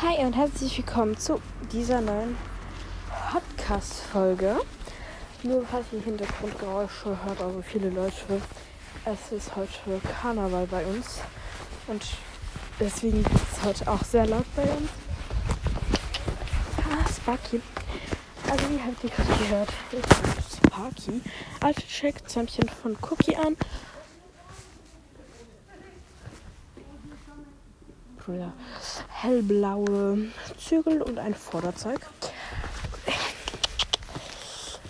Hi und herzlich willkommen zu dieser neuen Podcast-Folge. Nur falls ihr Hintergrundgeräusche hört, also viele Leute. Es ist heute Karneval bei uns und deswegen ist es heute auch sehr laut bei uns. Ah, Sparky. Also, wie habt ihr gerade gehört? Bin Sparky. Alte Check, Zäumchen von Cookie an. Brüder. Hellblaue Zügel und ein Vorderzeug.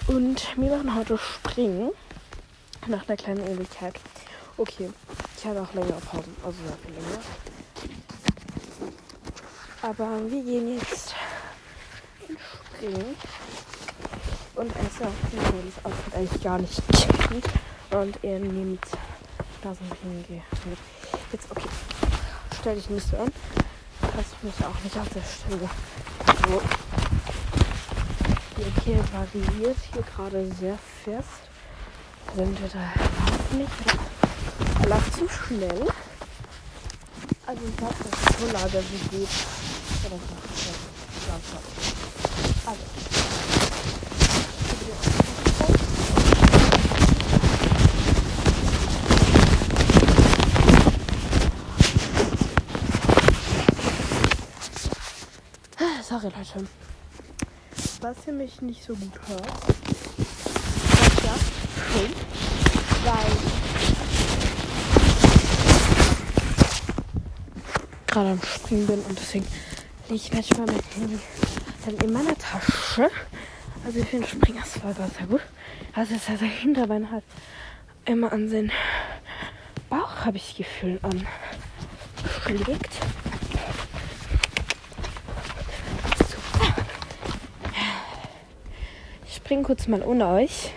Und wir machen heute Springen. Nach einer kleinen Ewigkeit. Okay, ich hatte auch länger Pausen, also sehr viel länger. Aber wir gehen jetzt Springen. Und er ist ja auch das Outfit eigentlich gar nicht kennt. Und er nimmt da so bisschen Jetzt, okay stell dich nicht so an. Passt mich auch nicht auf der Stelle. So. Die Ecke variiert hier gerade sehr fest. Sind wir da nicht oder läuft zu schnell? Also ich glaube, dass es so lager wie geht. Ja, das macht ja. Also. Sorry, Leute. Was ihr mich nicht so gut hört, ist ja schön, weil gerade am Springen bin und deswegen lege ich manchmal mein Handy dann in meiner Tasche. Also ich finde war sehr gut. Also ist sein Hinterbein halt immer an den Bauch, habe ich Gefühl, an springe kurz mal ohne euch.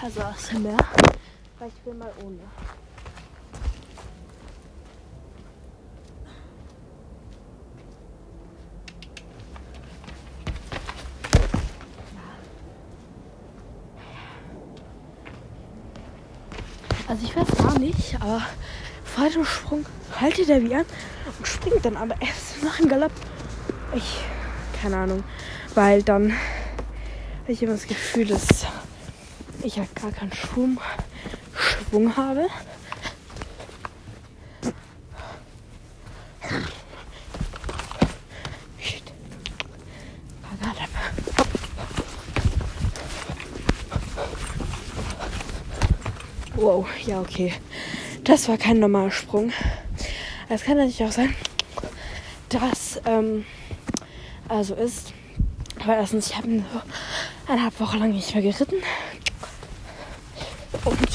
Also aus dem Meer. Weil ich will mal ohne. Also ich weiß gar nicht, aber vor dem Sprung haltet er wie an und springt dann aber erst nach dem Galopp. Ich, keine Ahnung, weil dann ich habe das Gefühl, dass ich ja gar keinen Schwung, Schwung habe. Wow, ja, okay. Das war kein normaler Sprung. Es kann natürlich auch sein, dass ähm, also ist. Aber erstens, ich habe so eineinhalb Wochen lang nicht mehr geritten. Und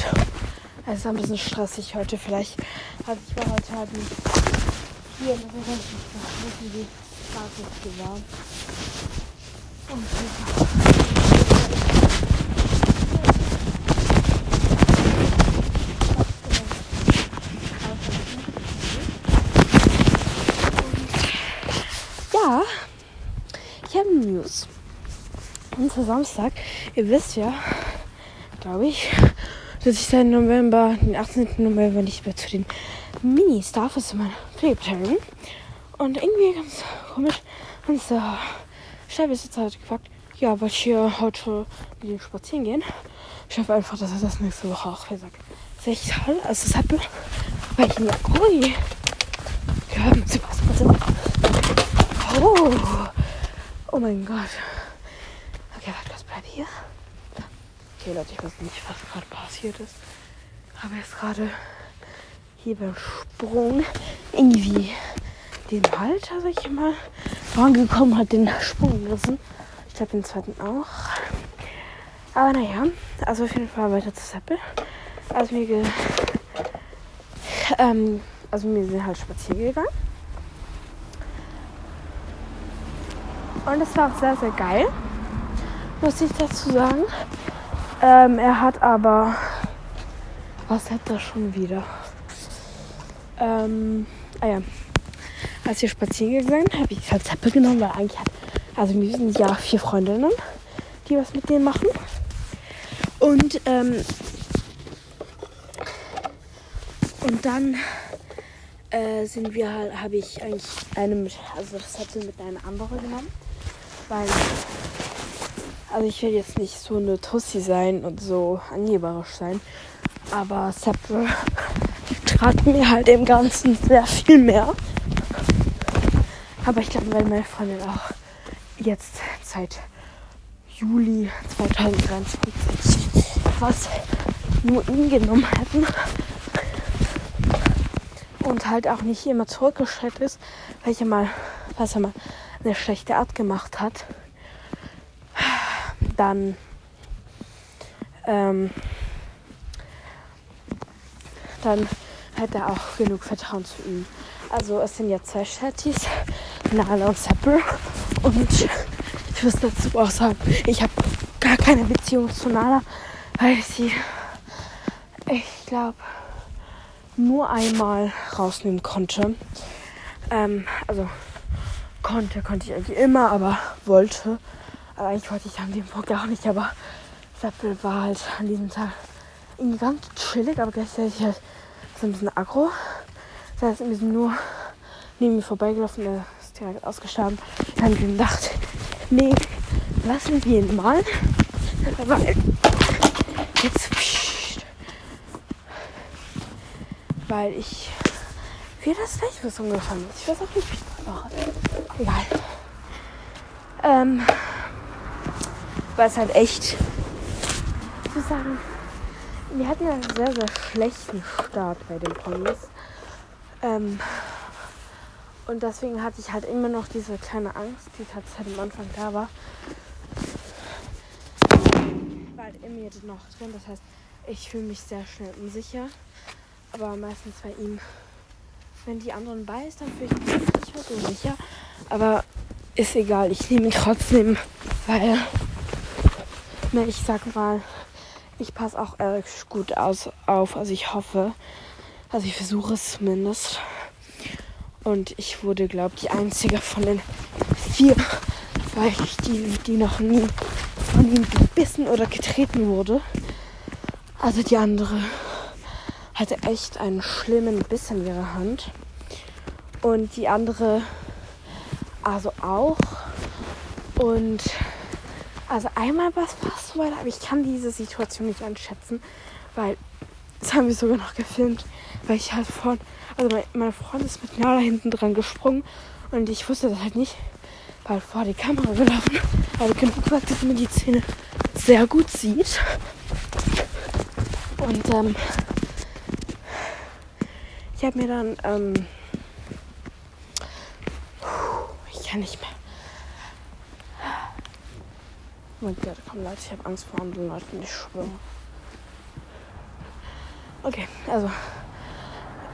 es ist ein bisschen stressig heute vielleicht. Also ich war heute halt hier, das ist wissen, wie stark es war. Und ja, ich habe News. Für Samstag, ihr wisst ja, glaube ich, dass ich seit November, den 18. November nicht mehr zu den Minis darf, ist Pflegebeteiligung. Und irgendwie ganz komisch, unser Stellbesitzer hat gefragt, ja, wollt ihr heute mit dem spazieren gehen? Ich hoffe einfach, dass er das nächste Woche auch ist echt toll. Also das hat weil ich mir, ui, hören Sie was, bitte. Oh, oh mein Gott. Okay, warte, was bleibt hier? Okay, Leute, ich weiß nicht, was gerade passiert ist. Aber jetzt gerade hier beim Sprung irgendwie den Halter, sag ich mal, vorangekommen hat, den Sprung gerissen. Ich glaube, den zweiten auch. Aber naja, also auf jeden Fall weiter zu Seppel. Also wir, ge ähm, also wir sind halt spazieren gegangen. Und es war auch sehr, sehr geil muss ich dazu sagen. Ähm, er hat aber. Was hat er schon wieder? Ähm, ah ja. Als wir spazieren gegangen habe ich halt Zeppe genommen, weil eigentlich hat. Also wir sind ja vier Freundinnen, die was mit denen machen. Und, ähm, und dann äh, sind wir halt, habe ich eigentlich eine also das hatte mit einer anderen genommen. Weil, also ich will jetzt nicht so eine Tussi sein und so angeberisch sein, aber Seppel trat mir halt im Ganzen sehr viel mehr. Aber ich glaube, weil meine Freundin auch jetzt seit Juli 2023 was nur ihn genommen hätten und halt auch nicht immer zurückgeschreckt ist, welche mal, was er mal eine schlechte Art gemacht hat, dann ähm, dann hätte er auch genug Vertrauen zu ihm. Also es sind ja zwei Chatties, Nala und Seppel. Und ich muss dazu auch sagen, ich habe gar keine Beziehung zu Nala, weil ich sie, ich glaube, nur einmal rausnehmen konnte. Ähm, also konnte, konnte ich eigentlich immer, aber wollte. Aber eigentlich wollte ich an dem Punkt auch nicht, aber Seppel war halt an diesem Tag irgendwie ganz chillig, aber gleichzeitig halt so ein bisschen aggro. Das heißt, wir sind nur neben mir vorbeigelaufen, er ist direkt ausgestanden. Dann habe ich gedacht, nee, lassen wir ihn mal. Weil jetzt weil ich mir das Fleischwürstchen gefallen ist. Ich weiß auch nicht, wie ich das mache. Egal. Ähm, weil es halt echt, ich muss sagen, wir hatten einen sehr, sehr schlechten Start bei den Ponys. Ähm, und deswegen hatte ich halt immer noch diese kleine Angst, die tatsächlich am Anfang da war. War halt in mir noch drin. Das heißt, ich fühle mich sehr schnell unsicher. Aber meistens bei ihm, wenn die anderen bei ist, dann fühle ich mich nicht mehr so sicher. Aber ist egal, ich nehme ihn trotzdem, weil, ne, ich sag mal, ich passe auch Eric gut aus, auf. Also ich hoffe, also ich versuche es zumindest. Und ich wurde, glaube ich, die einzige von den vier, weil ich die, die noch nie von ihm gebissen oder getreten wurde. Also die andere hatte echt einen schlimmen Biss in ihrer Hand. Und die andere also auch. Und also einmal war es fast so weit, aber ich kann diese Situation nicht einschätzen, weil das haben wir sogar noch gefilmt, weil ich halt vorhin, also mein, mein Freund ist mit Nala hinten dran gesprungen und ich wusste das halt nicht, weil vor die Kamera gelaufen, aber genug gesagt, dass man die Szene sehr gut sieht. Und ähm, ich habe mir dann, ähm, ich kann nicht mehr. Oh mein Gott, komm Leute, ich habe Angst vor anderen Leuten, ich schwöre. Okay, also,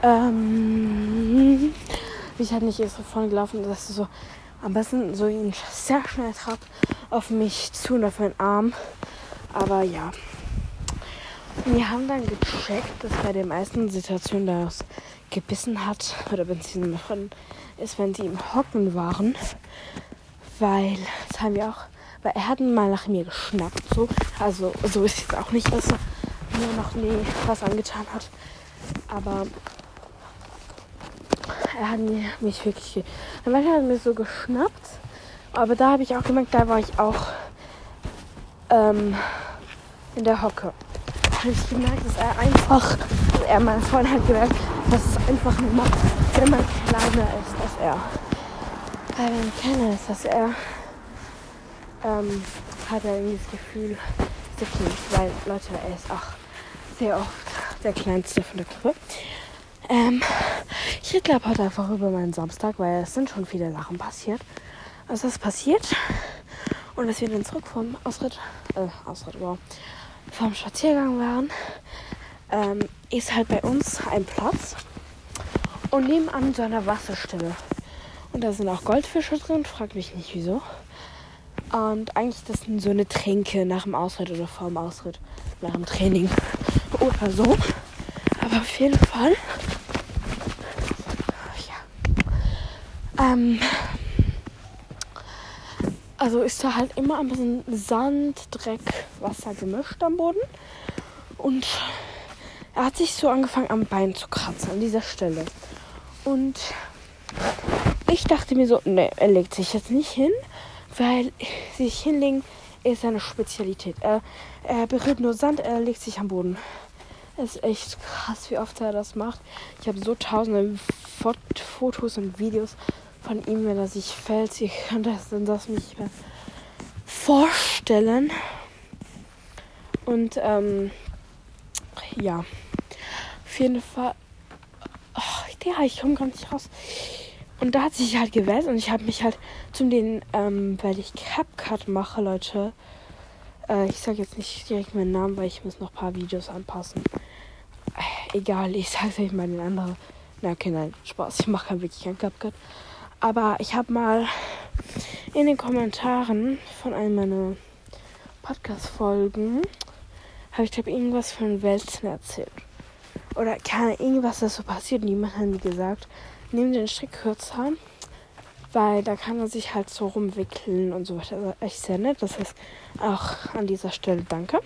ähm, ich halt nicht erst vorne gelaufen, dass du so am besten so ihn sehr schnell trab auf mich zu und auf meinen Arm. Aber ja. Wir haben dann gecheckt, dass bei den meisten Situationen das gebissen hat oder wenn sie ist, wenn sie im Hocken waren. Weil, das haben wir auch, weil er hat mal nach mir geschnappt, so. Also, so ist es auch nicht, dass er mir noch nie was angetan hat. Aber er hat mich wirklich, manchmal hat er mir so geschnappt. Aber da habe ich auch gemerkt, da war ich auch ähm, in der Hocke. Da habe ich gemerkt, dass er einfach, er, mein Freund hat gemerkt, dass es einfach nur macht, wenn man kleiner ist als er. Weil wenn man kleiner ist als er, ähm, hat er irgendwie das Gefühl, der Kind, weil Leute, er ist auch sehr oft der kleinste von der Gruppe. Ähm, ich rede glaube heute einfach über meinen Samstag, weil es sind schon viele Sachen passiert. Was ist passiert? Und dass wir dann zurück vom Ausritt, äh, Ausritt, wow, vom Spaziergang waren, ähm, ist halt bei uns ein Platz und nebenan so eine Wasserstelle. Und da sind auch Goldfische drin, frag mich nicht wieso. Und eigentlich das sind so eine Tränke nach dem Ausritt oder vor dem Ausritt, nach dem Training oder so. Aber auf jeden Fall. Ja. Ähm, also ist da halt immer ein bisschen Sand, Dreck, Wasser gemischt am Boden. Und er hat sich so angefangen am Bein zu kratzen, an dieser Stelle. Und ich dachte mir so, ne, er legt sich jetzt nicht hin, weil sich hinlegen ist seine Spezialität. Er, er berührt nur Sand, er legt sich am Boden. Es ist echt krass, wie oft er das macht. Ich habe so tausende Fot Fotos und Videos von ihm, wenn er sich fällt. Ihr könnt das, das nicht mehr vorstellen. Und ähm, ja, auf jeden Fall. Oh, ja, ich komme gar nicht raus. Und da hat sich halt gewählt und ich habe mich halt zum den, ähm, weil ich CapCut mache, Leute. Äh, ich sage jetzt nicht direkt meinen Namen, weil ich muss noch ein paar Videos anpassen. Äh, egal, ich sage euch mal den anderen. Na, okay, nein, Spaß. Ich mache wirklich kein CapCut. Aber ich habe mal in den Kommentaren von einem meiner Podcast-Folgen, habe ich glaube irgendwas von Wälzen erzählt. Oder keine irgendwas, das so passiert. Niemand hat mir gesagt, nimm den Strick kürzer, weil da kann man sich halt so rumwickeln und so weiter. Also echt sehr nett. Das ist auch an dieser Stelle danke.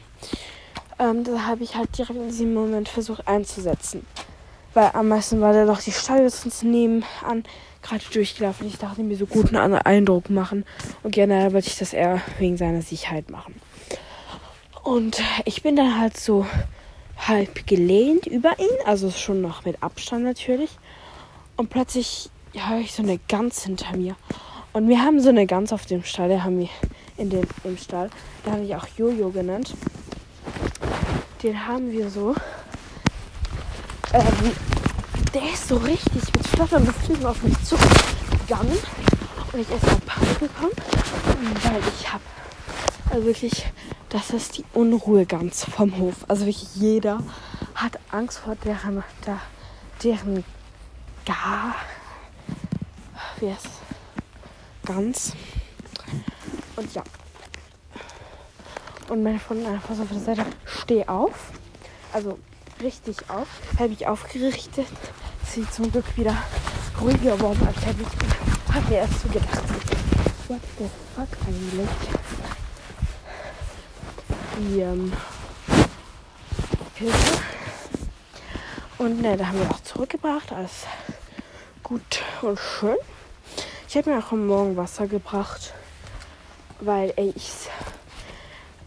Ähm, da habe ich halt direkt in diesem Moment versucht einzusetzen. Weil am meisten war da doch die Stalldistanz nebenan gerade durchgelaufen. Ich dachte mir so guten Eindruck machen. Und generell wollte ich das eher wegen seiner Sicherheit machen. Und ich bin dann halt so halb gelehnt über ihn, also schon noch mit Abstand natürlich. Und plötzlich höre ich so eine Gans hinter mir. Und wir haben so eine Gans auf dem Stall, der haben wir in den, im Stall, der habe ich auch Jojo genannt. Den haben wir so. Ähm, der ist so richtig mit flatternden Flügeln auf mich zugegangen. Und ich erst mal Panik bekommen, weil ich habe also wirklich, das ist die Unruhe ganz vom Hof. Also wirklich jeder hat Angst vor deren, der, deren gar, wie heißt ganz. Und ja. Und meine Freundin einfach so auf der Seite, steh auf. Also richtig auf. Habe ich aufgerichtet. Sie zum Glück wieder ruhiger geworden, als hätte ich. Hab mir erst so gedacht. What the fuck eigentlich? Die ähm, Hilfe. Und ne, da haben wir auch zurückgebracht. Alles gut und schön. Ich habe mir auch am Morgen Wasser gebracht, weil ey, ich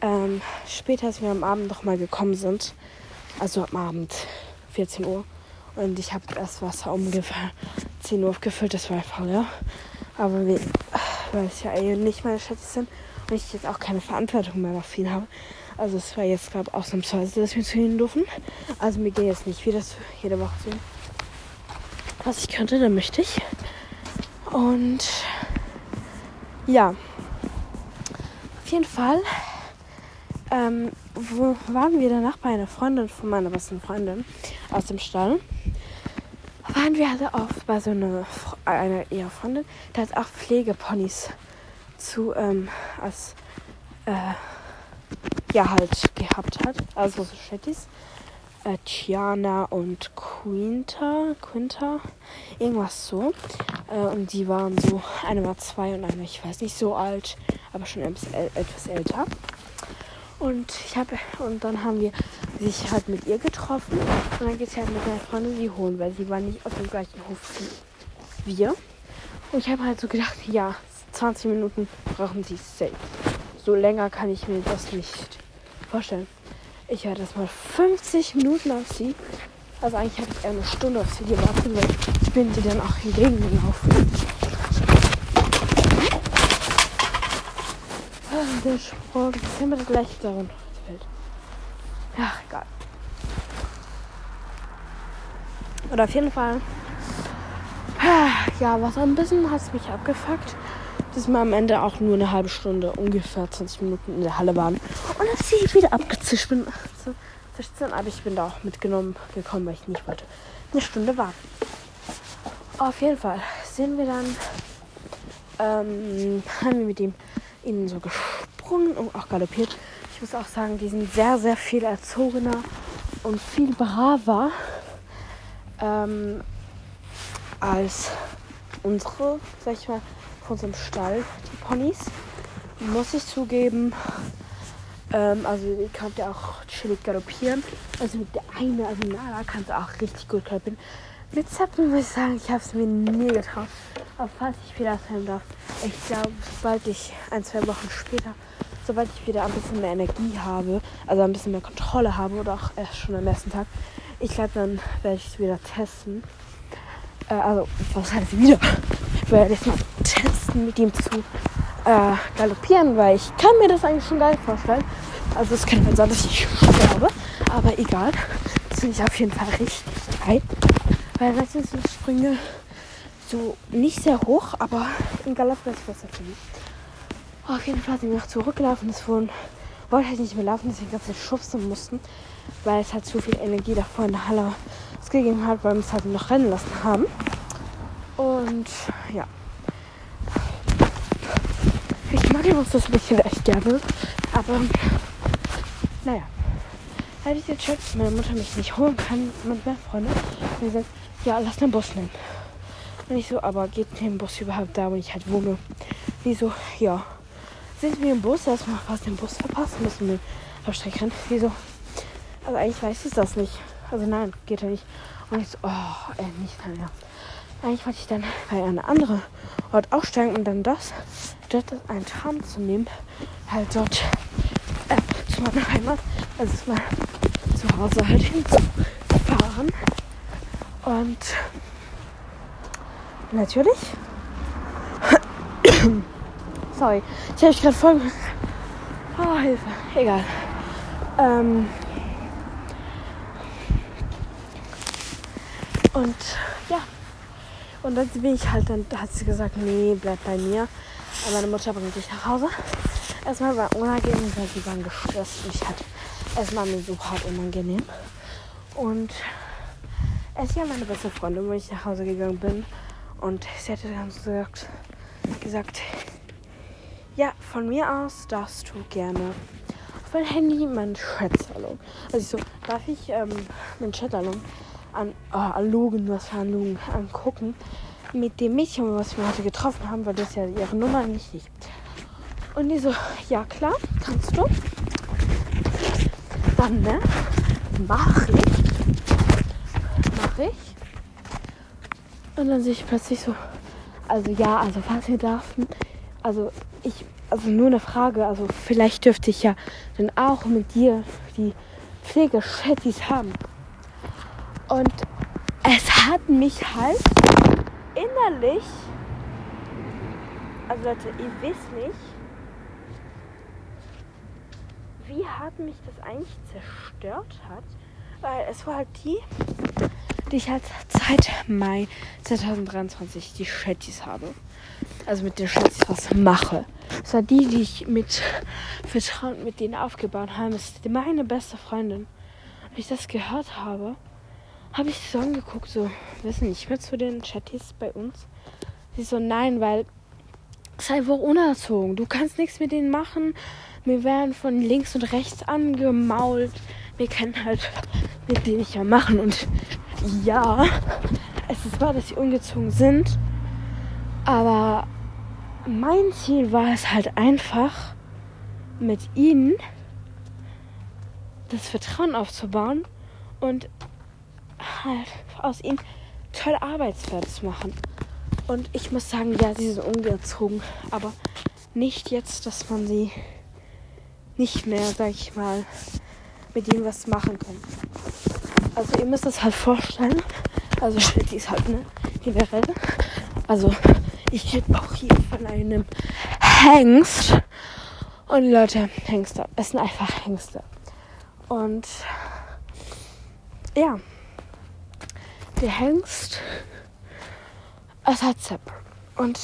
ähm, später, als wir am Abend noch mal gekommen sind, also am Abend 14 Uhr, und ich habe das Wasser ungefähr 10 Uhr aufgefüllt, das war einfach ja. Aber wir, weil es ja ey, nicht meine Schätze sind und ich jetzt auch keine Verantwortung mehr ihn habe. Also es war jetzt, glaube ich, ausnahmsweise, dass wir zu ihnen dürfen. Also mir geht jetzt nicht wieder zu, jede Woche zu ihnen was ich könnte, dann möchte ich. Und ja, auf jeden Fall ähm, wo waren wir danach bei einer Freundin von meiner besten Freundin aus dem Stall. Waren wir alle oft bei so einer, einer ihrer Freundin, die hat auch Pflegeponys zu, ähm, als, äh, ja, halt gehabt hat. Also so Shetties äh, Tiana und Quinta, Quinta, irgendwas so. Äh, und die waren so, eine war zwei und eine, ich weiß nicht, so alt, aber schon etwas älter. Und ich habe und dann haben wir sich halt mit ihr getroffen und dann geht sie halt mit meiner Freundin sie holen, weil sie war nicht auf dem gleichen Hof wie wir. Und ich habe halt so gedacht, ja, 20 Minuten brauchen sie safe. So länger kann ich mir das nicht vorstellen. Ich werde das mal 50 Minuten auf sie. Also eigentlich habe ich eher eine Stunde auf sie gewartet, weil ich bin sie dann auch entgegengelaufen. Ah, der Sprung ist immer das gleiche darin. Ja, egal. Oder auf jeden Fall. Ah, ja, was ein bisschen hat es mich abgefuckt dass wir am Ende auch nur eine halbe Stunde, ungefähr 20 Minuten in der Halle waren. Und dann sie wieder abgezischt bin. So, aber ich bin da auch mitgenommen gekommen, weil ich nicht wollte eine Stunde warten. Auf jeden Fall sehen wir dann, ähm, haben wir mit ihm ihnen so gesprungen und auch galoppiert. Ich muss auch sagen, die sind sehr, sehr viel erzogener und viel braver ähm, als unsere, sag ich mal, unserem Stall, die Ponys. Muss ich zugeben. Ähm, also ihr könnt ja auch chillig galoppieren. Also mit der eine, also Nala kannst du auch richtig gut galoppieren. Mit Zeppelin muss ich sagen, ich habe es mir nie getraut. Aber falls ich wieder filmen darf, ich glaube, sobald ich ein, zwei Wochen später, sobald ich wieder ein bisschen mehr Energie habe, also ein bisschen mehr Kontrolle habe oder auch erst schon am ersten Tag, ich glaube, dann werde ich es wieder testen. Äh, also, was heißt wieder? Ich werde jetzt mal testen, mit ihm zu äh, galoppieren, weil ich kann mir das eigentlich schon geil vorstellen. Also es kann halt sein, dass ich sterbe, aber egal. Das finde ich auf jeden Fall richtig geil. Weil meistens sind Sprünge so nicht sehr hoch, aber im Galopp ist besser für mich. Auf jeden Fall sind wir noch zurückgelaufen. Es wurden, wollte halt nicht mehr laufen, deswegen ganz schubsen mussten, weil es halt zu viel Energie davor in der Halle gegeben hat, weil wir es halt noch rennen lassen haben. Und ja. Ich mag übrigens das bisschen echt gerne. Aber naja. Hätte ich jetzt schon, dass meine Mutter mich nicht holen kann mit meinen Freunden, und gesagt, ja, lass den Bus nehmen. Und ich so, aber geht der Bus überhaupt da, wo ich halt wohne? Wieso, ja. Sind wir im Bus erstmal fast den Bus verpasst, müssen wir Strecke rennen. Wieso? Also eigentlich weiß ich das nicht. Also nein, geht ja nicht. Und ich so, oh, äh, nicht Ernst. Eigentlich wollte ich dann bei einem anderen Ort aussteigen und dann das, dort einen Tram zu nehmen, halt dort äh, zu meiner Heimat, also zu meinem Zuhause halt hinzufahren. Und natürlich. Sorry, ich habe mich gerade voll. Oh, Hilfe. Egal. Ähm, und ja. Und dann bin ich halt, dann hat sie gesagt, nee, bleib bei mir. Aber meine Mutter bringt dich nach Hause. Erstmal war unangenehm, weil sie waren gestresst. Und ich hatte erstmal mir so hart unangenehm. Und es ist ja meine beste Freundin, wo ich nach Hause gegangen bin. Und sie hatte dann gesagt, gesagt, ja, von mir aus darfst du gerne auf mein Handy meinen Chatsalon. Also ich so, darf ich ähm, meinen Chatsalon an, oh, an was für an Logan angucken? Mit dem Mädchen, was wir heute getroffen haben, weil das ja ihre Nummer nicht nicht. Und die so, ja klar, kannst du. Dann, ne? Mach ich. Mach ich. Und dann sehe ich plötzlich so, also ja, also was wir dürfen, also ich, also nur eine Frage, also vielleicht dürfte ich ja dann auch mit dir die Pflegeschattis haben. Und es hat mich halt innerlich, also Leute, ihr wisst nicht, wie hart mich das eigentlich zerstört hat. Weil es war halt die, die ich halt seit Mai 2023 die Shetties habe. Also mit den Shetties was mache. Es war die, die ich mit Vertrauen mit denen aufgebaut habe. Das ist meine beste Freundin. Als ich das gehört habe, habe ich so angeguckt, so, wissen nicht mehr zu den Chatties bei uns. Sie so, nein, weil sei wohl unerzogen. Du kannst nichts mit denen machen. Wir werden von links und rechts angemault. Wir können halt mit denen nicht mehr machen. Und ja, es ist wahr, dass sie ungezogen sind. Aber mein Ziel war es halt einfach, mit ihnen das Vertrauen aufzubauen und halt aus ihnen tolle Arbeitswerte machen. Und ich muss sagen, ja, sie sind ungezogen, aber nicht jetzt, dass man sie nicht mehr, sag ich mal, mit ihnen was machen kann. Also ihr müsst das halt vorstellen. Also die ist halt ne generell. Also ich rede auch hier von einem Hengst. Und Leute, Hengste. Es sind einfach Hengste. Und ja der Hengst es hat Zepp. Und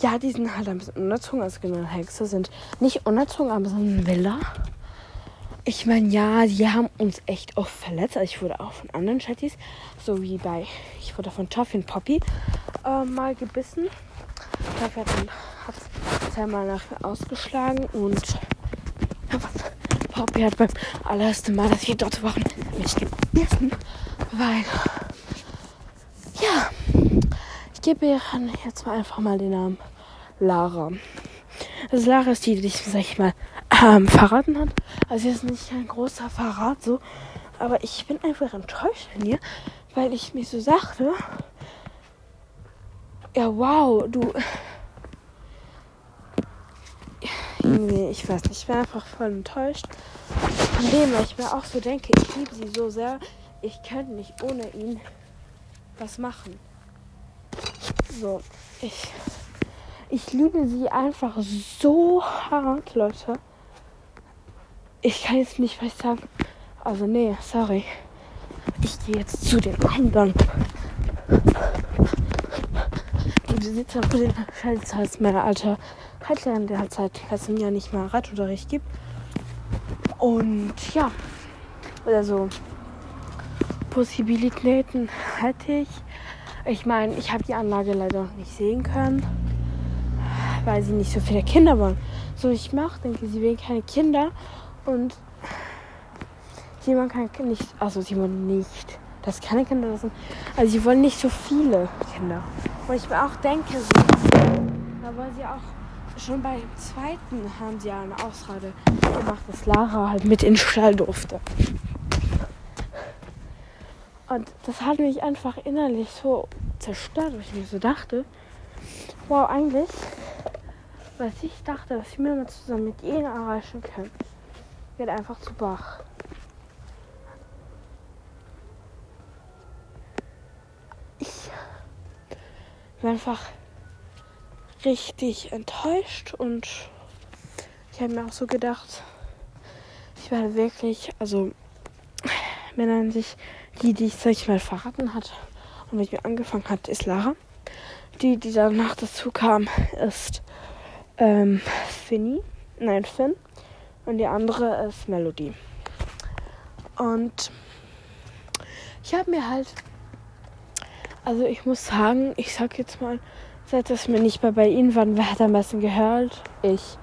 ja, die sind halt ein bisschen unerzogen. Also genau, Hengste sind nicht unerzogen, aber sind wilder. Ich meine, ja, die haben uns echt oft verletzt. Also ich wurde auch von anderen Chatties, so wie bei, ich wurde von Toffee und Poppy äh, mal gebissen. Dafür hat es zweimal nach mir ausgeschlagen und Poppy hat beim allerersten Mal, dass wir dort waren, mich gebissen. Weil, ja, ich gebe ihr jetzt mal einfach mal den Namen Lara. Also Lara ist die, die dich, sag ich mal, ähm, verraten hat. Also ist nicht ein großer Verrat so, aber ich bin einfach enttäuscht von ihr, weil ich mir so sagte, ja wow, du irgendwie, ich weiß nicht, ich bin einfach voll enttäuscht dem, weil ich mir auch so denke, ich liebe sie so sehr, ich könnte nicht ohne ihn was machen. So, ich, ich liebe sie einfach so hart, Leute. Ich kann jetzt nicht was sagen. Also, nee, sorry. Ich gehe jetzt zu den anderen. Die Besitzer von den Schaltshals meiner alter Reitlehrerin, der halt seit letztem Jahr nicht mal Radunterricht gibt. Und ja, also Possibilitäten hätte ich. Ich meine, ich habe die Anlage leider noch nicht sehen können, weil sie nicht so viele Kinder wollen. So ich mache, denke sie will keine Kinder und Simon kann nicht, also Simon nicht, dass keine Kinder das sind. Also sie wollen nicht so viele Kinder. Und ich mir auch denke, so, da wollen sie auch schon beim zweiten haben sie ja eine Ausrede gemacht, dass Lara halt mit in den Stall durfte. Und das hat mich einfach innerlich so zerstört, weil ich mir so dachte, wow, eigentlich, was ich dachte, was ich mir mal zusammen mit ihnen erreichen können, geht einfach zu Bach. Ich bin einfach richtig enttäuscht und ich habe mir auch so gedacht, ich werde wirklich, also wenn an sich die, die ich, sag ich mal, verraten hat und mit mir angefangen hat, ist Lara. Die, die danach dazu kam, ist ähm, Finny, nein, Finn. Und die andere ist Melody. Und ich habe mir halt, also ich muss sagen, ich sag jetzt mal, Seit es mir nicht mehr bei ihnen war, wer hat am meisten gehört? Ich.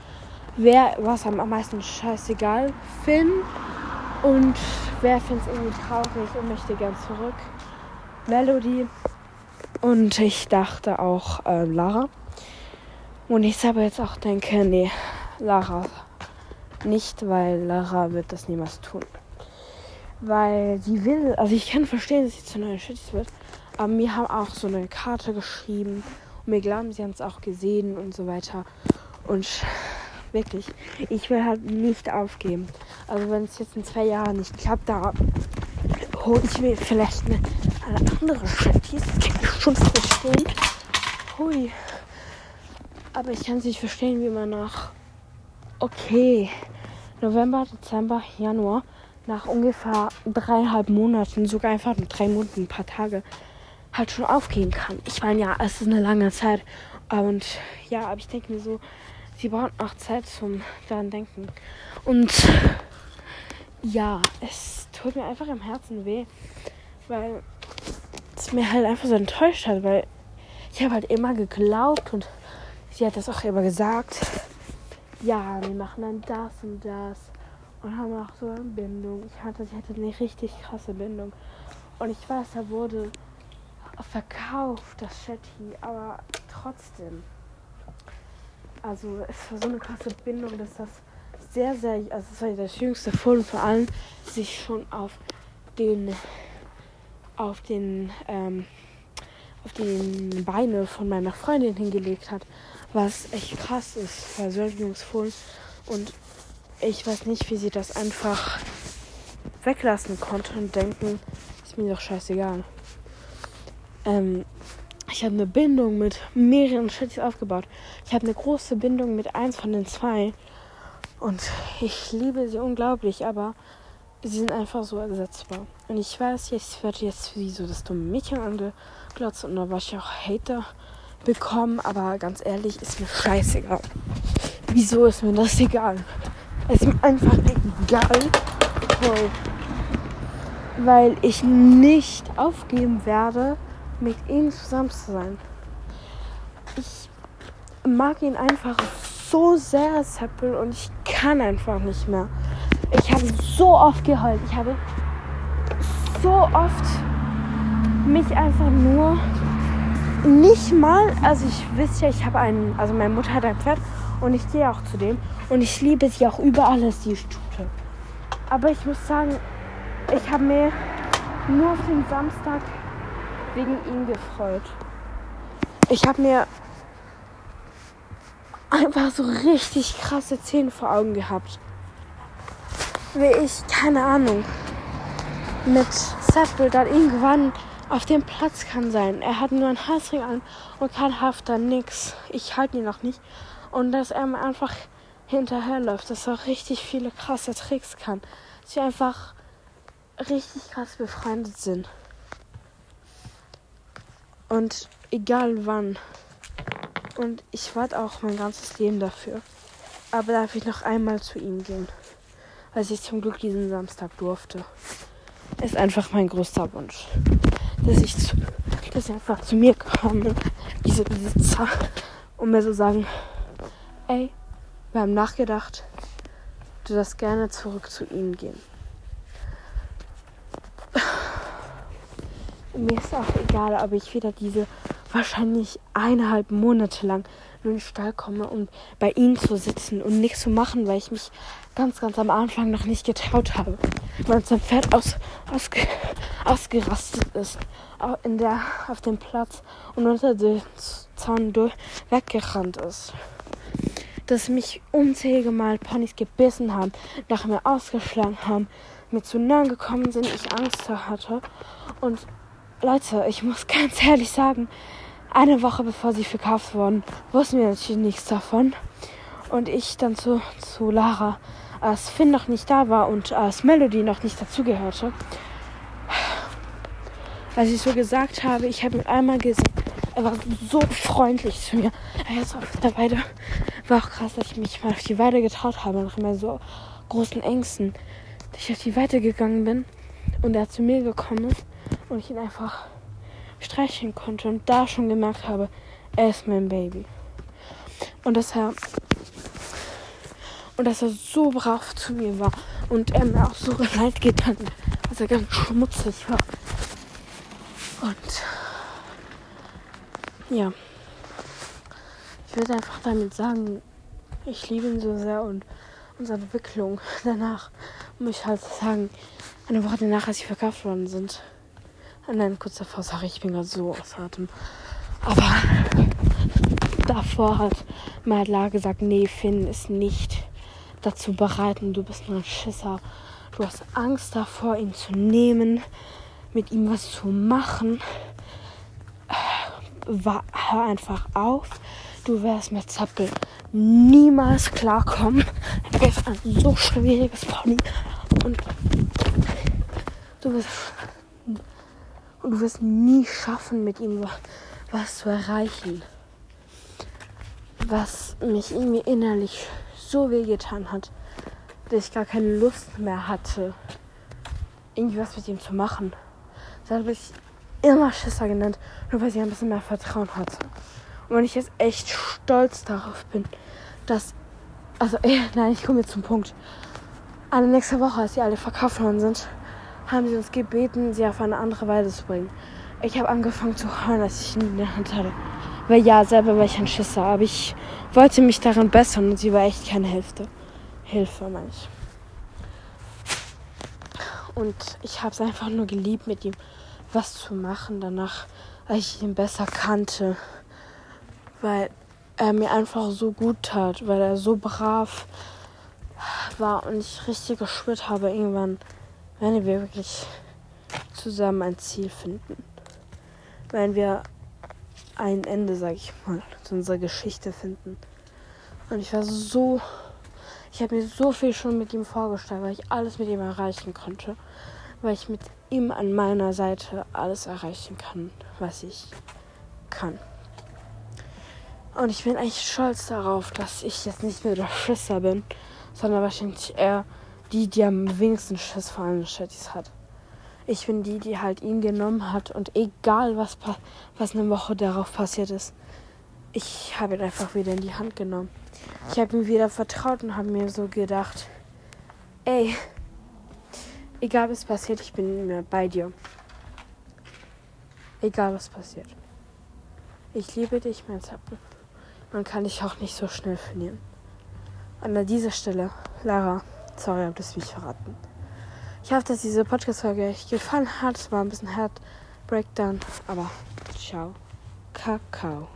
Wer war es am meisten scheißegal? Finn. Und wer findet es irgendwie traurig und möchte gern zurück? Melody. Und ich dachte auch äh, Lara. Und ich selber jetzt auch denke, nee, Lara nicht, weil Lara wird das niemals tun. Weil sie will, also ich kann verstehen, dass sie zu neuen Shitties wird, aber mir haben auch so eine Karte geschrieben mir glauben, sie haben es auch gesehen und so weiter. Und wirklich, ich will halt nicht aufgeben. Also wenn es jetzt in zwei Jahren nicht klappt, da hole ich mir vielleicht eine, eine andere Chatties. Das kann ich schon verstehen. Hui. Aber ich kann es nicht verstehen, wie man nach okay November, Dezember, Januar nach ungefähr dreieinhalb Monaten, sogar einfach nur drei Monaten, ein paar Tage, halt schon aufgehen kann. Ich meine, ja, es ist eine lange Zeit. Und ja, aber ich denke mir so, sie braucht auch Zeit zum daran denken. Und ja, es tut mir einfach im Herzen weh, weil es mir halt einfach so enttäuscht hat, weil ich habe halt immer geglaubt und sie hat das auch immer gesagt. Ja, wir machen dann das und das und haben auch so eine Bindung. Ich hatte, sie hatte eine richtig krasse Bindung. Und ich weiß, da wurde verkauft, das Shetty, aber trotzdem. Also es war so eine krasse Bindung, dass das sehr, sehr, also es war das jüngste Fohlen vor allem sich schon auf den, auf den, ähm, auf den Beine von meiner Freundin hingelegt hat, was echt krass ist für so ein junges Fohlen. Und ich weiß nicht, wie sie das einfach weglassen konnte und denken, ist mir doch scheißegal. Ähm, ich habe eine Bindung mit mehreren Shitties aufgebaut. Ich habe eine große Bindung mit eins von den zwei. Und ich liebe sie unglaublich, aber sie sind einfach so ersetzbar. Und ich weiß, ich werde jetzt wie so das dumme Mädchen angeglotzt und da war ich auch Hater bekommen, aber ganz ehrlich, ist mir scheißegal. Wieso ist mir das egal? Es ist mir einfach egal. Weil ich nicht aufgeben werde, mit ihm zusammen zu sein. Ich mag ihn einfach so sehr, Seppel, und ich kann einfach nicht mehr. Ich habe so oft geheult. Ich habe so oft mich einfach nur nicht mal, also ich wisst ja, ich habe einen, also meine Mutter hat ein Pferd und ich gehe auch zu dem und ich liebe sie auch über alles, die ich tue. Aber ich muss sagen, ich habe mir nur auf den Samstag wegen ihm gefreut. Ich habe mir einfach so richtig krasse Szenen vor Augen gehabt. Wie ich, keine Ahnung, mit Seppel dann irgendwann auf dem Platz kann sein. Er hat nur einen Halsring an und kein Hafter, nix. Ich halte ihn noch nicht. Und dass er mir einfach hinterherläuft, dass er richtig viele krasse Tricks kann. Dass wir einfach richtig krass befreundet sind. Und egal wann. Und ich warte auch mein ganzes Leben dafür. Aber darf ich noch einmal zu ihm gehen? Weil ich zum Glück diesen Samstag durfte. Ist einfach mein größter Wunsch. Dass ich, zu, dass sie einfach zu mir kommen, diese Besitzer, und mir so sagen, ey, wir haben nachgedacht, du darfst gerne zurück zu ihnen gehen. Mir ist auch egal, ob ich wieder diese wahrscheinlich eineinhalb Monate lang nur in den Stall komme, um bei ihnen zu sitzen und nichts zu machen, weil ich mich ganz, ganz am Anfang noch nicht getraut habe. Weil unser Pferd aus, ausge, ausgerastet ist in der, auf dem Platz und unter den Zaun durch, weggerannt ist. Dass mich unzählige Mal Ponys gebissen haben, nach mir ausgeschlagen haben, mir zu nahe gekommen sind, ich Angst hatte und Leute, ich muss ganz ehrlich sagen, eine Woche bevor sie verkauft wurden, wussten wir natürlich nichts davon. Und ich dann zu, zu Lara, als Finn noch nicht da war und als Melody noch nicht dazugehörte, als ich so gesagt habe, ich habe ihn einmal gesehen, er war so freundlich zu mir. Er ist auf der Weide. War auch krass, dass ich mich mal auf die Weide getraut habe, nach immer so großen Ängsten. Dass ich auf die Weide gegangen bin und er zu mir gekommen ist und ich ihn einfach streicheln konnte und da schon gemerkt habe, er ist mein Baby. Und dass er und dass er so brav zu mir war und er mir auch so leid getan dass er ganz schmutzig war. Und ja, ich würde einfach damit sagen, ich liebe ihn so sehr und unsere Entwicklung danach, muss ich halt sagen, eine Woche danach, als sie verkauft worden sind, und dann kurz davor, sorry, ich bin gerade so aus Atem. Aber davor hat Madla gesagt, nee, Finn ist nicht dazu bereit und du bist nur ein Schisser. Du hast Angst davor, ihn zu nehmen, mit ihm was zu machen. Hör einfach auf. Du wirst mit Zappel niemals klarkommen. Er ist ein so schwieriges Pony. Und du wirst und du wirst nie schaffen, mit ihm was zu erreichen. Was mich irgendwie innerlich so wehgetan hat, dass ich gar keine Lust mehr hatte, irgendwie was mit ihm zu machen. Deshalb habe ich immer Schisser genannt, nur weil sie ein bisschen mehr Vertrauen hatte. Und wenn ich jetzt echt stolz darauf bin, dass. Also, ey, nein, ich komme jetzt zum Punkt. Alle nächste Woche, als sie alle verkauft worden sind, haben sie uns gebeten, sie auf eine andere Weise zu bringen. Ich habe angefangen zu hören, als ich ihn in der Hand hatte. Weil ja, selber war ich ein Schisser, aber ich wollte mich daran bessern und sie war echt keine Hälfte. Hilfe, meine ich. Und ich habe es einfach nur geliebt, mit ihm was zu machen danach, als ich ihn besser kannte. Weil er mir einfach so gut tat, weil er so brav war und ich richtig gespürt habe irgendwann, wenn wir wirklich zusammen ein Ziel finden. Wenn wir ein Ende, sag ich mal, zu unserer Geschichte finden. Und ich war so. Ich habe mir so viel schon mit ihm vorgestellt, weil ich alles mit ihm erreichen konnte. Weil ich mit ihm an meiner Seite alles erreichen kann, was ich kann. Und ich bin eigentlich stolz darauf, dass ich jetzt nicht mehr der Schisser bin, sondern wahrscheinlich eher die, die am wenigsten Schiss vor allen Chattys hat. Ich bin die, die halt ihn genommen hat und egal was, was eine Woche darauf passiert ist, ich habe ihn einfach wieder in die Hand genommen. Ich habe ihm wieder vertraut und habe mir so gedacht, ey, egal was passiert, ich bin immer bei dir. Egal was passiert. Ich liebe dich, mein Zappel. Man kann dich auch nicht so schnell verlieren. An dieser Stelle, Lara, Sorry, hab das nicht verraten. Ich hoffe, dass diese Podcast-Folge euch gefallen hat. Es war ein bisschen hart Breakdown, aber ciao. Kakao.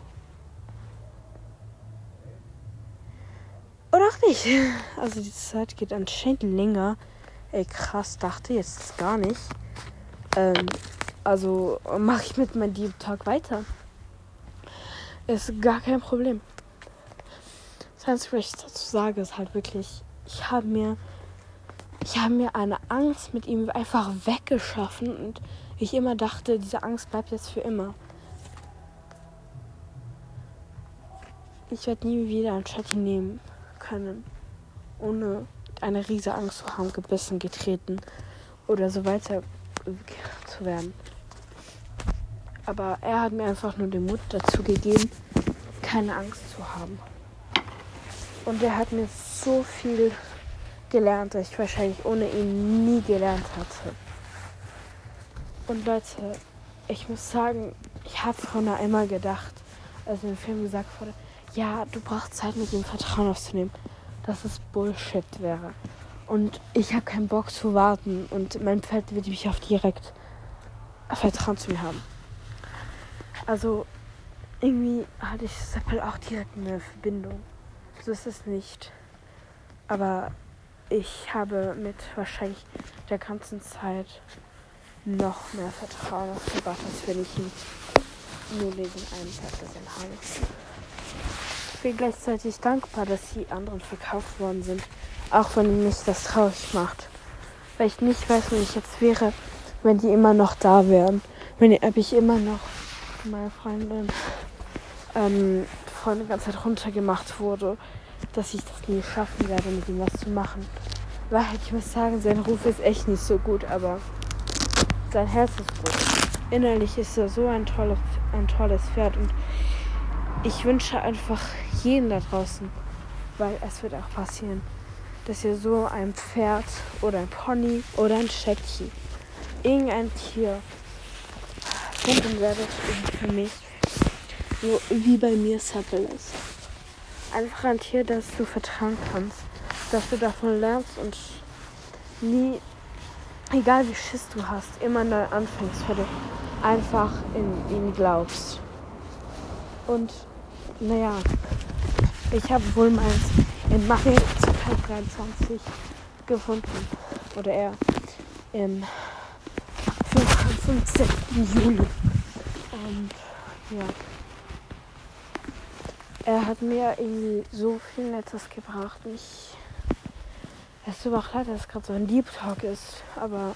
Oder auch nicht. Also die Zeit geht anscheinend länger. Ey, krass, dachte jetzt gar nicht. Ähm, also mache ich mit meinem Deep Talk weiter. Ist gar kein Problem. Das Einzige, was ich dazu sage, ist halt wirklich, ich habe mir, ich habe mir eine Angst mit ihm einfach weggeschaffen und ich immer dachte, diese Angst bleibt jetzt für immer. Ich werde nie wieder ein Chatty nehmen können, ohne eine riesige Angst zu haben, gebissen, getreten oder so weiter zu werden. Aber er hat mir einfach nur den Mut dazu gegeben, keine Angst zu haben. Und er hat mir so viel gelernt, dass ich wahrscheinlich ohne ihn nie gelernt hatte. Und Leute, ich muss sagen, ich habe vorhin einmal gedacht, als im Film gesagt wurde, ja, du brauchst Zeit mit ihm Vertrauen aufzunehmen, dass es Bullshit wäre. Und ich habe keinen Bock zu warten und mein Pferd wird mich auf direkt Vertrauen zu mir haben. Also irgendwie hatte ich Seppel auch direkt eine Verbindung. So ist es nicht. Aber ich habe mit wahrscheinlich der ganzen Zeit noch mehr Vertrauen aufgebaut, als wenn ich ihn nur diesen einen Tag gesehen habe. Ich bin gleichzeitig dankbar, dass die anderen verkauft worden sind. Auch wenn mich das traurig macht. Weil ich nicht weiß, wo ich jetzt wäre, wenn die immer noch da wären. Wenn ich immer noch meine Freundin ähm, Freundin die ganze Zeit runtergemacht wurde, dass ich das nie schaffen werde, mit ihm was zu machen. Weil ich muss sagen, sein Ruf ist echt nicht so gut, aber sein Herz ist gut. Innerlich ist er so ein, tolle, ein tolles Pferd und ich wünsche einfach jeden da draußen, weil es wird auch passieren, dass ihr so ein Pferd oder ein Pony oder ein Schäckchen, irgendein Tier finden werdet für mich, so wie bei mir Sattel ist. Einfach ein Tier, das du vertrauen kannst, dass du davon lernst und nie egal wie Schiss du hast, immer neu anfängst, weil du einfach in ihn glaubst. Und naja, ich habe wohl meins in Mache 2023 gefunden. Oder er im 15. Juli. Und ja. Er hat mir irgendwie so viel Nettes gebracht. Ich es tut mir auch leid, dass es gerade so ein Deep Talk ist, aber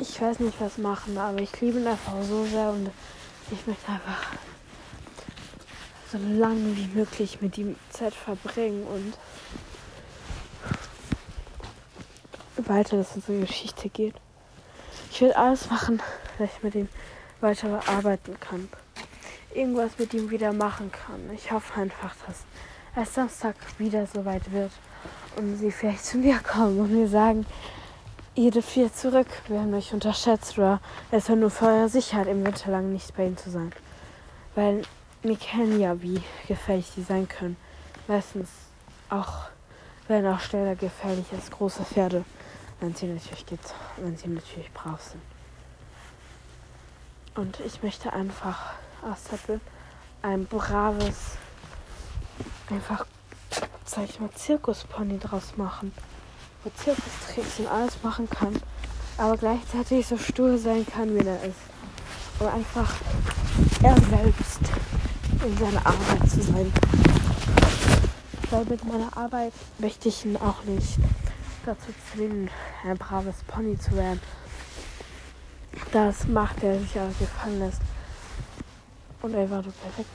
ich weiß nicht, was machen, aber ich liebe ihn einfach so sehr und ich möchte einfach so lange wie möglich mit ihm Zeit verbringen und weiter, dass unsere Geschichte geht. Ich will alles machen, dass ich mit ihm weiter arbeiten kann irgendwas mit ihm wieder machen kann. Ich hoffe einfach, dass es Samstag wieder so weit wird und sie vielleicht zu mir kommen und mir sagen, ihr dürft wieder zurück, wir haben euch unterschätzt oder es war nur für eure Sicherheit im Winter lang nicht bei ihnen zu sein. Weil wir kennen ja, wie gefährlich die sein können. Meistens auch, werden auch schneller gefährlich als große Pferde, wenn sie natürlich gibt, wenn sie natürlich brav sind. Und ich möchte einfach Astapel ein braves, einfach, sag ich mal, Zirkuspony draus machen. Wo Zirkustricks und alles machen kann, aber gleichzeitig so stur sein kann, wie er ist. Und einfach er selbst in seiner Arbeit zu sein. Weil mit meiner Arbeit möchte ich ihn auch nicht dazu zwingen, ein braves Pony zu werden. Das macht er sich aber gefallen lässt. Und er war du perfekt.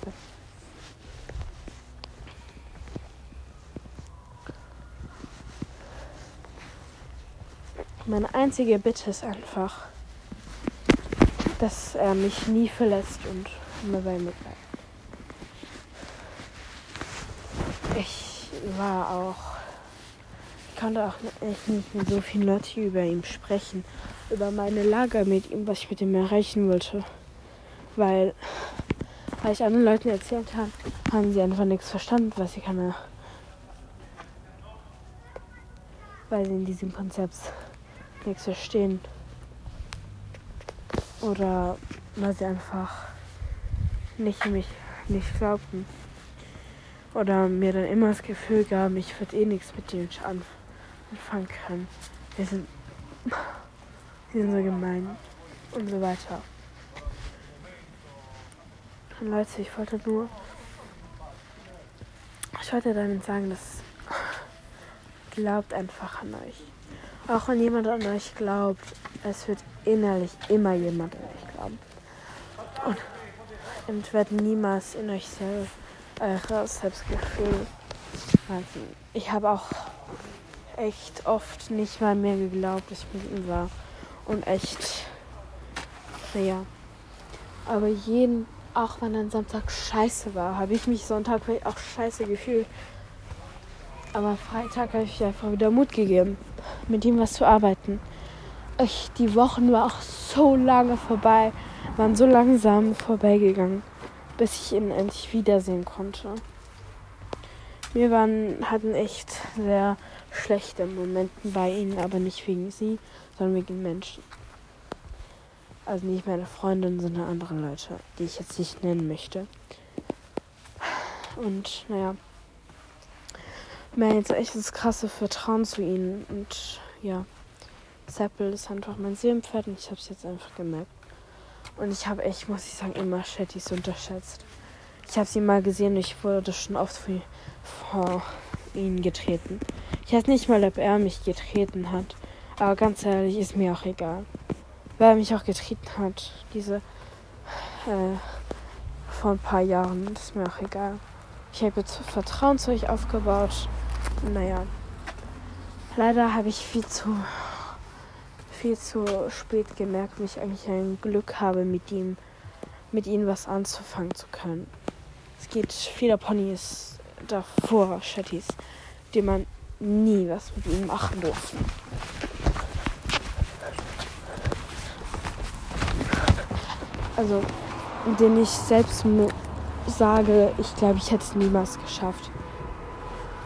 Meine einzige Bitte ist einfach, dass er mich nie verlässt und immer bei mir bleibt. Ich war auch, ich konnte auch echt nicht mit so vielen Leuten über ihn sprechen, über meine Lager mit ihm, was ich mit ihm erreichen wollte. Weil weil ich anderen Leuten erzählt habe, haben sie einfach nichts verstanden, was ich kann. weil sie in diesem Konzept nichts verstehen. Oder weil sie einfach nicht mich nicht glaubten. Oder mir dann immer das Gefühl gaben, ich würde eh nichts mit denen anfangen können. Wir sind, sie sind so gemein und so weiter. Und Leute, ich wollte nur, ich wollte damit sagen, dass glaubt einfach an euch. Auch wenn jemand an euch glaubt, es wird innerlich immer jemand an euch glauben. Und und werdet niemals in euch selbst eure Selbstgefühl. Ich habe auch echt oft nicht mal mehr geglaubt, dass ich mit ihm war. Und echt, naja. Aber jeden, auch wenn ein Samstag scheiße war, habe ich mich Sonntag auch scheiße gefühlt. Aber Freitag habe ich einfach wieder Mut gegeben, mit ihm was zu arbeiten. Ich, die Wochen waren auch so lange vorbei waren so langsam vorbeigegangen, bis ich ihn endlich wiedersehen konnte. Wir waren, hatten echt sehr schlechte Momente bei ihnen, aber nicht wegen sie, sondern wegen Menschen. Also nicht meine Freundin, sondern andere Leute, die ich jetzt nicht nennen möchte. Und naja, mir jetzt echt das krasse Vertrauen zu ihnen. Und ja, Seppel ist einfach mein Seelenpferd und ich habe es jetzt einfach gemerkt. Und ich habe echt, muss ich sagen, immer Shattys unterschätzt. Ich habe sie mal gesehen und ich wurde schon oft vor ihn getreten. Ich weiß nicht mal, ob er mich getreten hat. Aber ganz ehrlich, ist mir auch egal. Wer mich auch getreten hat, diese äh, vor ein paar Jahren, ist mir auch egal. Ich habe jetzt Vertrauen zu euch aufgebaut. Naja. Leider habe ich viel zu viel zu spät gemerkt, wie ich eigentlich ein Glück habe, mit ihm, mit ihnen was anzufangen zu können. Es geht viele Ponys davor, Chattys, die man nie was mit ihnen machen durfte. Also, den ich selbst sage, ich glaube, ich hätte es niemals geschafft.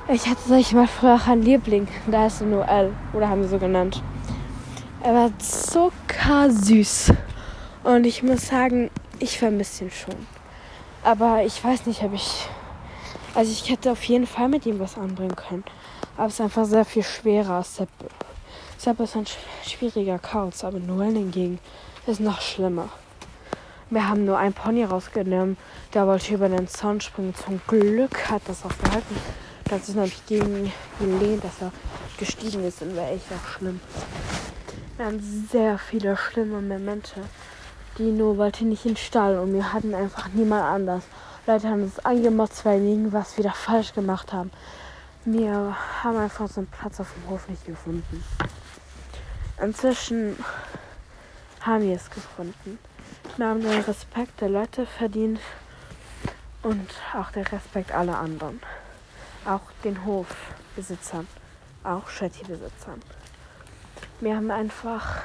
Ich hatte, sag ich mal, früher einen Liebling, da ist Noel, oder haben wir so genannt. Er war zuckersüß. Und ich muss sagen, ich vermisse ihn schon. Aber ich weiß nicht, ob ich. Also ich hätte auf jeden Fall mit ihm was anbringen können. Aber es ist einfach sehr viel schwerer als Sepp. Sepp ist ein schwieriger Kauz, aber Noel hingegen ist noch schlimmer. Wir haben nur einen Pony rausgenommen, der wollte über den Zaun springen. Zum Glück hat das auch gehalten. Da hat sich nämlich gegen gelehnt, dass er gestiegen ist und wäre echt auch schlimm. Wir haben sehr viele schlimme Momente. Dino wollte nicht in den Stall und wir hatten einfach niemand anders. Leute haben uns angemotzt, weil wir irgendwas wieder falsch gemacht haben. Wir haben einfach so einen Platz auf dem Hof nicht gefunden. Inzwischen haben wir es gefunden. Wir haben den Respekt der Leute verdient und auch den Respekt aller anderen. Auch den Hofbesitzern, auch Shetty-Besitzern. Wir haben einfach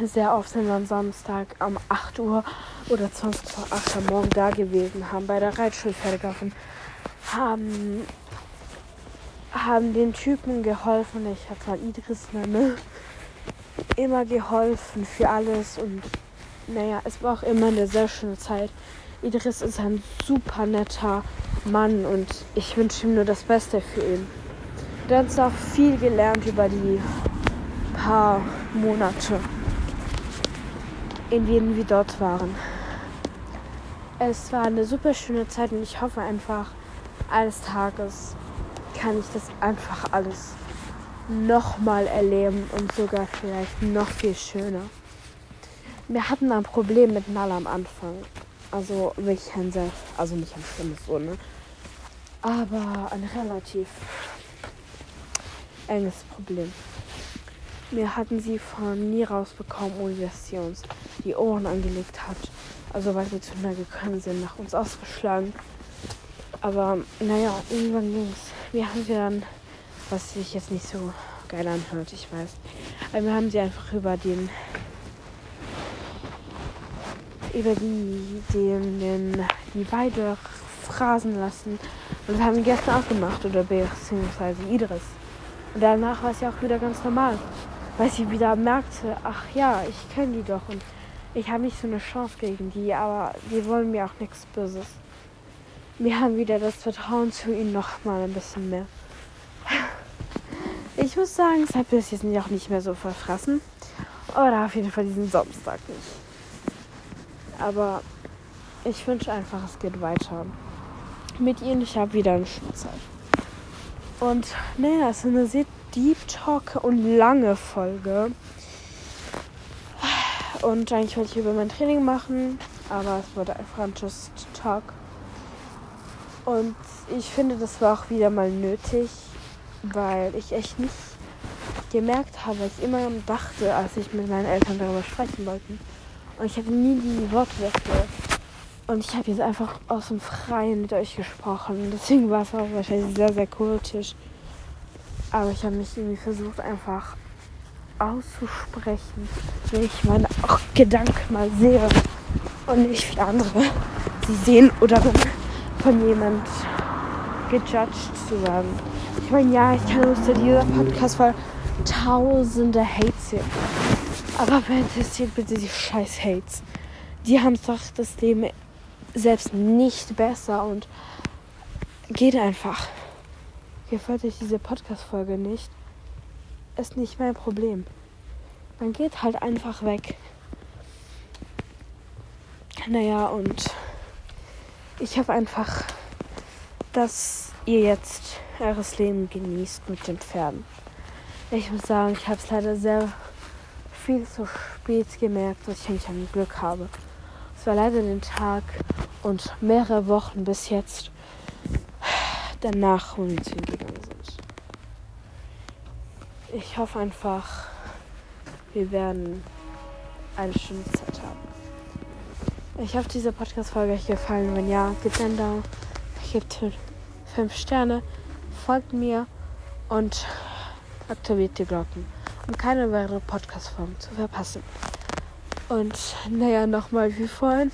sehr oft sind wir am Samstag um 8 Uhr oder 20 vor 8 Uhr morgen da gewesen, haben bei der Reitschule fertiggeholfen, haben, haben den Typen geholfen. Ich habe mal Idris Name immer geholfen für alles und naja, es war auch immer eine sehr schöne Zeit. Idris ist ein super netter Mann und ich wünsche ihm nur das Beste für ihn. Du hast auch viel gelernt über die paar Monate, in denen wir dort waren. Es war eine super schöne Zeit und ich hoffe einfach, eines Tages kann ich das einfach alles nochmal erleben und sogar vielleicht noch viel schöner. Wir hatten ein Problem mit Nala am Anfang. Also wirklich ein sehr, also nicht ein schlimmes so, ne? Aber ein relativ enges Problem. Wir hatten sie von nie rausbekommen, ohne dass sie uns die Ohren angelegt hat. Also weil wir zu nah gekommen sind, nach uns ausgeschlagen. Aber naja, irgendwann ging's. Wir haben sie dann, was sich jetzt nicht so geil anhört, ich weiß. Aber wir haben sie einfach über den über die, den, den, die Weide phrasen lassen. Und das haben wir gestern auch gemacht, oder beziehungsweise Idris. Und danach war es ja auch wieder ganz normal. Weil sie wieder merkte, ach ja, ich kenne die doch und ich habe nicht so eine Chance gegen die, aber die wollen mir auch nichts Böses. Wir haben wieder das Vertrauen zu ihnen noch mal ein bisschen mehr. Ich muss sagen, seit bis jetzt auch nicht mehr so verfressen. Oder auf jeden Fall diesen Samstag nicht. Aber ich wünsche einfach, es geht weiter. Mit ihnen, ich habe wieder eine Schulzeit. Und naja, es ist eine sehr Deep Talk und lange Folge. Und eigentlich wollte ich über mein Training machen, aber es wurde einfach ein Just Talk. Und ich finde, das war auch wieder mal nötig, weil ich echt nicht gemerkt habe, was ich immer dachte, als ich mit meinen Eltern darüber sprechen wollte. Und ich habe nie die Worte dafür. Und ich habe jetzt einfach aus dem Freien mit euch gesprochen. Deswegen war es auch wahrscheinlich sehr, sehr kultisch. Aber ich habe mich irgendwie versucht, einfach auszusprechen, wenn ich meine auch Gedanken mal sehe. Und nicht wie andere sie sehen oder von jemand gejudged zu werden. Meine, ja, ich kann unter dieser Podcast weil tausende Hates sehen. Aber wer interessiert bitte die scheiß Hates? Die haben doch das Leben selbst nicht besser und geht einfach. Gefällt euch diese Podcast-Folge nicht? Ist nicht mein Problem. Man geht halt einfach weg. Naja, und ich hoffe einfach, dass ihr jetzt eures Leben genießt mit den Pferden. Ich muss sagen, ich habe es leider sehr viel zu spät gemerkt, dass ich eigentlich ein Glück habe. Es war leider den Tag und mehrere Wochen bis jetzt danach, wo wir zu ihm gegangen sind. Ich hoffe einfach, wir werden eine schöne Zeit haben. Ich hoffe, diese Podcast-Folge euch gefallen. Wenn ja, gebt einen Daumen, gebt 5 Sterne, folgt mir und aktiviert die Glocken, um keine weitere Podcast-Folge zu verpassen. Und naja, nochmal wie vorhin.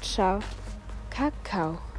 Ciao. Kakao.